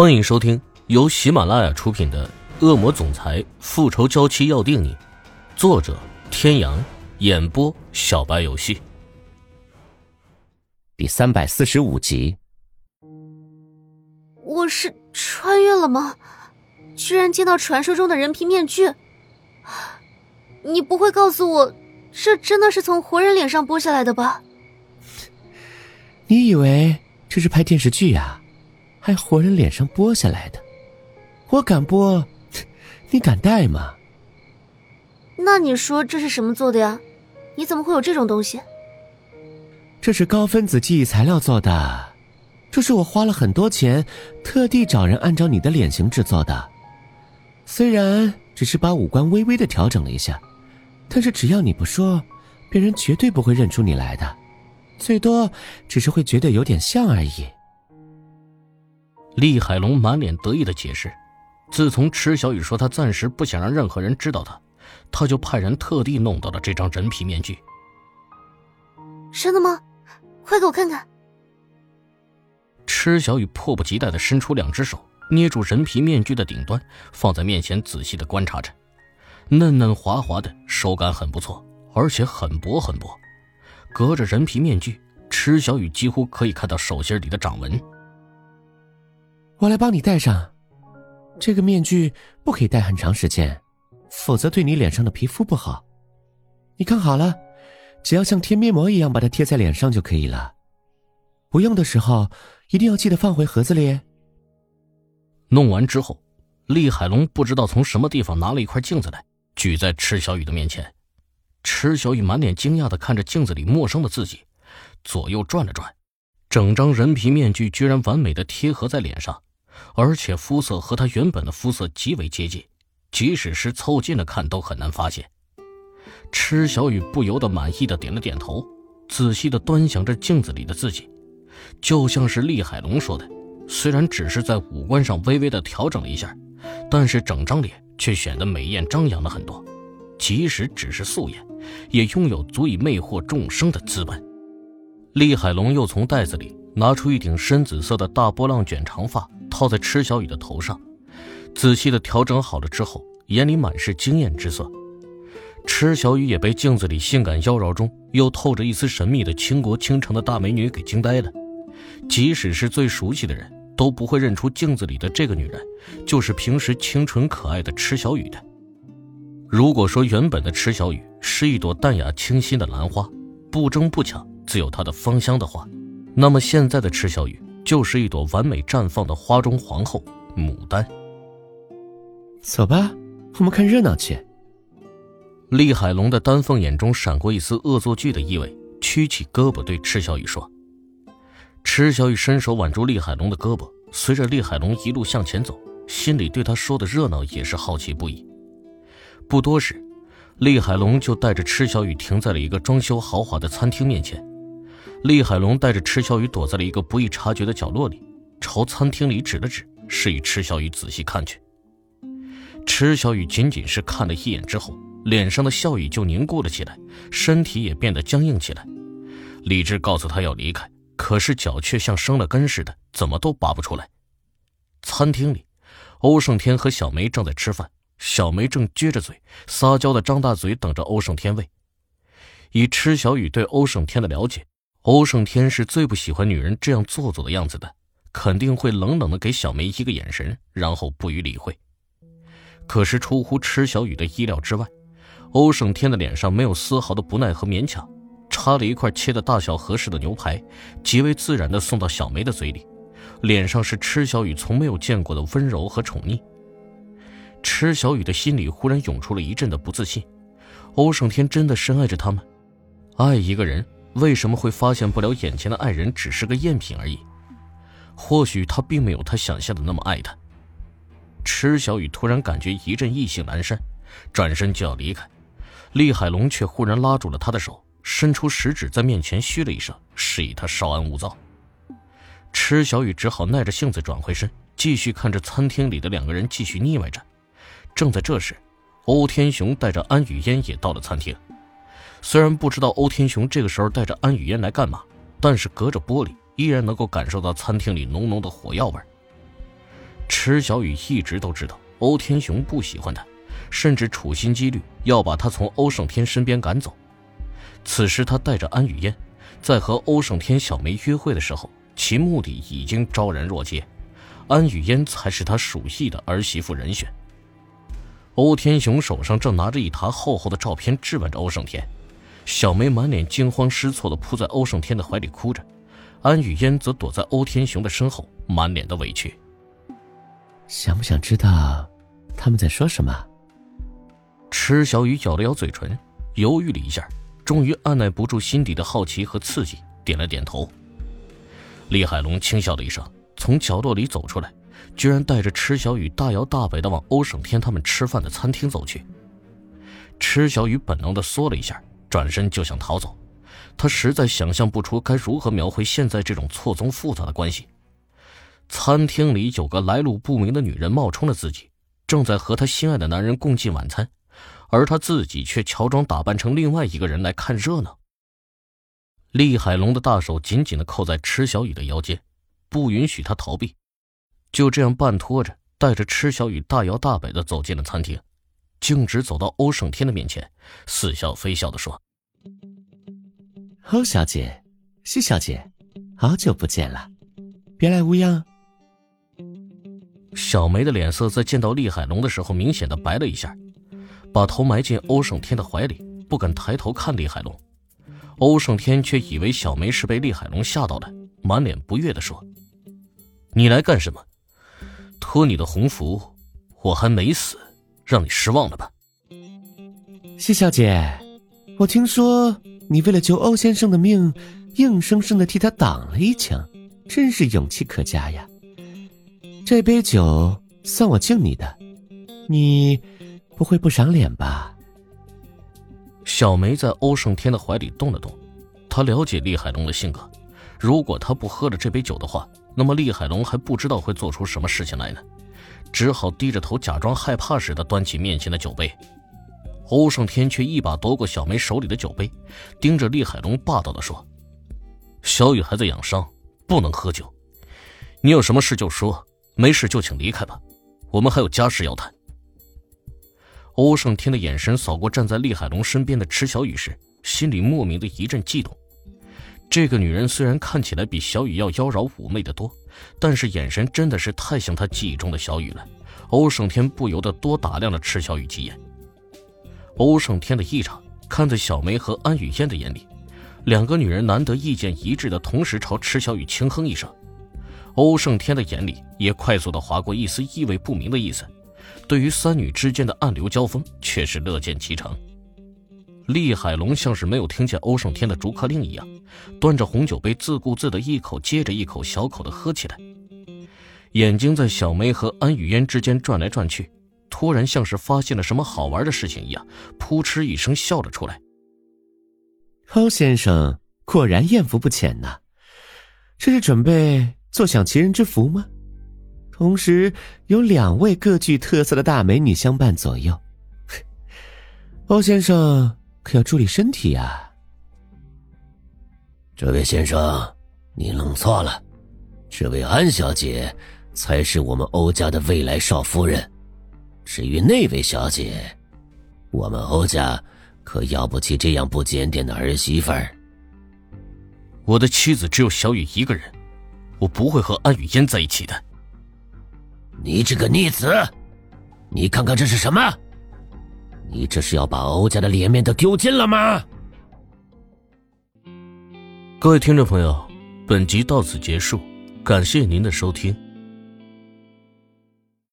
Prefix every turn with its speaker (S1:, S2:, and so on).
S1: 欢迎收听由喜马拉雅出品的《恶魔总裁复仇娇妻要定你》，作者：天阳，演播：小白游戏。
S2: 第三百四十五集。
S3: 我是穿越了吗？居然见到传说中的人皮面具！你不会告诉我，这真的是从活人脸上剥下来的吧？
S2: 你以为这是拍电视剧呀？还活人脸上剥下来的，我敢剥，你敢戴吗？
S3: 那你说这是什么做的呀？你怎么会有这种东西？
S2: 这是高分子记忆材料做的，这是我花了很多钱，特地找人按照你的脸型制作的。虽然只是把五官微微的调整了一下，但是只要你不说，别人绝对不会认出你来的，最多只是会觉得有点像而已。
S1: 厉海龙满脸得意的解释：“自从池小雨说他暂时不想让任何人知道他，他就派人特地弄到了这张人皮面具。
S3: 真的吗？快给我看看！”
S1: 池小雨迫不及待的伸出两只手，捏住人皮面具的顶端，放在面前仔细的观察着。嫩嫩滑滑的，手感很不错，而且很薄很薄。隔着人皮面具，池小雨几乎可以看到手心里的掌纹。
S2: 我来帮你戴上，这个面具不可以戴很长时间，否则对你脸上的皮肤不好。你看好了，只要像贴面膜一样把它贴在脸上就可以了。不用的时候一定要记得放回盒子里。
S1: 弄完之后，厉海龙不知道从什么地方拿了一块镜子来，举在池小雨的面前。池小雨满脸惊讶的看着镜子里陌生的自己，左右转了转，整张人皮面具居然完美的贴合在脸上。而且肤色和他原本的肤色极为接近，即使是凑近了看都很难发现。池小雨不由得满意的点了点头，仔细的端详着镜子里的自己，就像是厉海龙说的，虽然只是在五官上微微的调整了一下，但是整张脸却显得美艳张扬了很多，即使只是素颜，也拥有足以魅惑众生的资本。厉海龙又从袋子里拿出一顶深紫色的大波浪卷长发。套在池小雨的头上，仔细的调整好了之后，眼里满是惊艳之色。池小雨也被镜子里性感妖娆中又透着一丝神秘的倾国倾城的大美女给惊呆了。即使是最熟悉的人都不会认出镜子里的这个女人就是平时清纯可爱的池小雨的。如果说原本的池小雨是一朵淡雅清新的兰花，不争不抢自有它的芳香的话，那么现在的池小雨。就是一朵完美绽放的花中皇后牡丹。
S2: 走吧，我们看热闹去。
S1: 厉海龙的丹凤眼中闪过一丝恶作剧的意味，曲起胳膊对池小雨说：“池小雨伸手挽住厉海龙的胳膊，随着厉海龙一路向前走，心里对他说的热闹也是好奇不已。”不多时，厉海龙就带着池小雨停在了一个装修豪华的餐厅面前。厉海龙带着池小雨躲在了一个不易察觉的角落里，朝餐厅里指了指，示意池小雨仔细看去。池小雨仅仅是看了一眼之后，脸上的笑意就凝固了起来，身体也变得僵硬起来。理智告诉他要离开，可是脚却像生了根似的，怎么都拔不出来。餐厅里，欧胜天和小梅正在吃饭，小梅正撅着嘴，撒娇的张大嘴等着欧胜天喂。以池小雨对欧胜天的了解。欧胜天是最不喜欢女人这样做作的样子的，肯定会冷冷的给小梅一个眼神，然后不予理会。可是出乎池小雨的意料之外，欧胜天的脸上没有丝毫的不耐和勉强，插了一块切的大小合适的牛排，极为自然的送到小梅的嘴里，脸上是池小雨从没有见过的温柔和宠溺。池小雨的心里忽然涌出了一阵的不自信：欧胜天真的深爱着她吗？爱一个人。为什么会发现不了眼前的爱人只是个赝品而已？或许他并没有他想象的那么爱他。池小雨突然感觉一阵意兴阑珊，转身就要离开，厉海龙却忽然拉住了他的手，伸出食指在面前嘘了一声，示意他稍安勿躁。池小雨只好耐着性子转回身，继续看着餐厅里的两个人继续腻歪着。正在这时，欧天雄带着安雨嫣也到了餐厅。虽然不知道欧天雄这个时候带着安雨嫣来干嘛，但是隔着玻璃依然能够感受到餐厅里浓浓的火药味。池小雨一直都知道欧天雄不喜欢他，甚至处心积虑要把他从欧胜天身边赶走。此时他带着安雨嫣，在和欧胜天、小梅约会的时候，其目的已经昭然若揭，安雨嫣才是他属意的儿媳妇人选。欧天雄手上正拿着一沓厚厚的照片，质问着欧胜天。小梅满脸惊慌失措的扑在欧胜天的怀里哭着，安雨嫣则躲在欧天雄的身后，满脸的委屈。
S2: 想不想知道他们在说什么？
S1: 池小雨咬了咬嘴唇，犹豫了一下，终于按耐不住心底的好奇和刺激，点了点头。厉海龙轻笑了一声，从角落里走出来。居然带着池小雨大摇大摆的往欧胜天他们吃饭的餐厅走去。池小雨本能的缩了一下，转身就想逃走。他实在想象不出该如何描绘现在这种错综复杂的关系。餐厅里有个来路不明的女人冒充了自己，正在和她心爱的男人共进晚餐，而他自己却乔装打扮成另外一个人来看热闹。厉海龙的大手紧紧的扣在池小雨的腰间，不允许她逃避。就这样半拖着，带着池小雨大摇大摆的走进了餐厅，径直走到欧胜天的面前，似笑非笑的说：“
S2: 欧小姐，西小姐，好久不见了，别来无恙。”
S1: 小梅的脸色在见到厉海龙的时候明显的白了一下，把头埋进欧胜天的怀里，不敢抬头看厉海龙。欧胜天却以为小梅是被厉海龙吓到了，满脸不悦的说：“你来干什么？”托你的鸿福，我还没死，让你失望了吧？
S2: 谢小姐，我听说你为了救欧先生的命，硬生生的替他挡了一枪，真是勇气可嘉呀。这杯酒算我敬你的，你不会不赏脸吧？
S1: 小梅在欧胜天的怀里动了动，她了解厉海龙的性格，如果他不喝了这杯酒的话。那么厉海龙还不知道会做出什么事情来呢，只好低着头假装害怕似的端起面前的酒杯。欧胜天却一把夺过小梅手里的酒杯，盯着厉海龙霸道的说：“小雨还在养伤，不能喝酒。你有什么事就说，没事就请离开吧，我们还有家事要谈。”欧胜天的眼神扫过站在厉海龙身边的池小雨时，心里莫名的一阵悸动。这个女人虽然看起来比小雨要妖娆妩媚的多，但是眼神真的是太像他记忆中的小雨了。欧胜天不由得多打量了池小雨几眼。欧胜天的异常看在小梅和安雨嫣的眼里，两个女人难得意见一致的同时朝池小雨轻哼一声。欧胜天的眼里也快速的划过一丝意味不明的意思，对于三女之间的暗流交锋却是乐见其成。厉海龙像是没有听见欧胜天的逐客令一样，端着红酒杯自顾自的一口接着一口小口的喝起来，眼睛在小梅和安雨嫣之间转来转去，突然像是发现了什么好玩的事情一样，扑哧一声笑了出来。
S2: 欧先生果然艳福不浅呐，这是准备坐享其人之福吗？同时有两位各具特色的大美女相伴左右，欧先生。可要注意身体呀！
S4: 这位先生，你弄错了，这位安小姐才是我们欧家的未来少夫人。至于那位小姐，我们欧家可要不起这样不检点的儿媳妇儿。
S1: 我的妻子只有小雨一个人，我不会和安雨嫣在一起的。
S4: 你这个逆子，你看看这是什么？你这是要把欧家的脸面都丢尽了吗？
S1: 各位听众朋友，本集到此结束，感谢您的收听。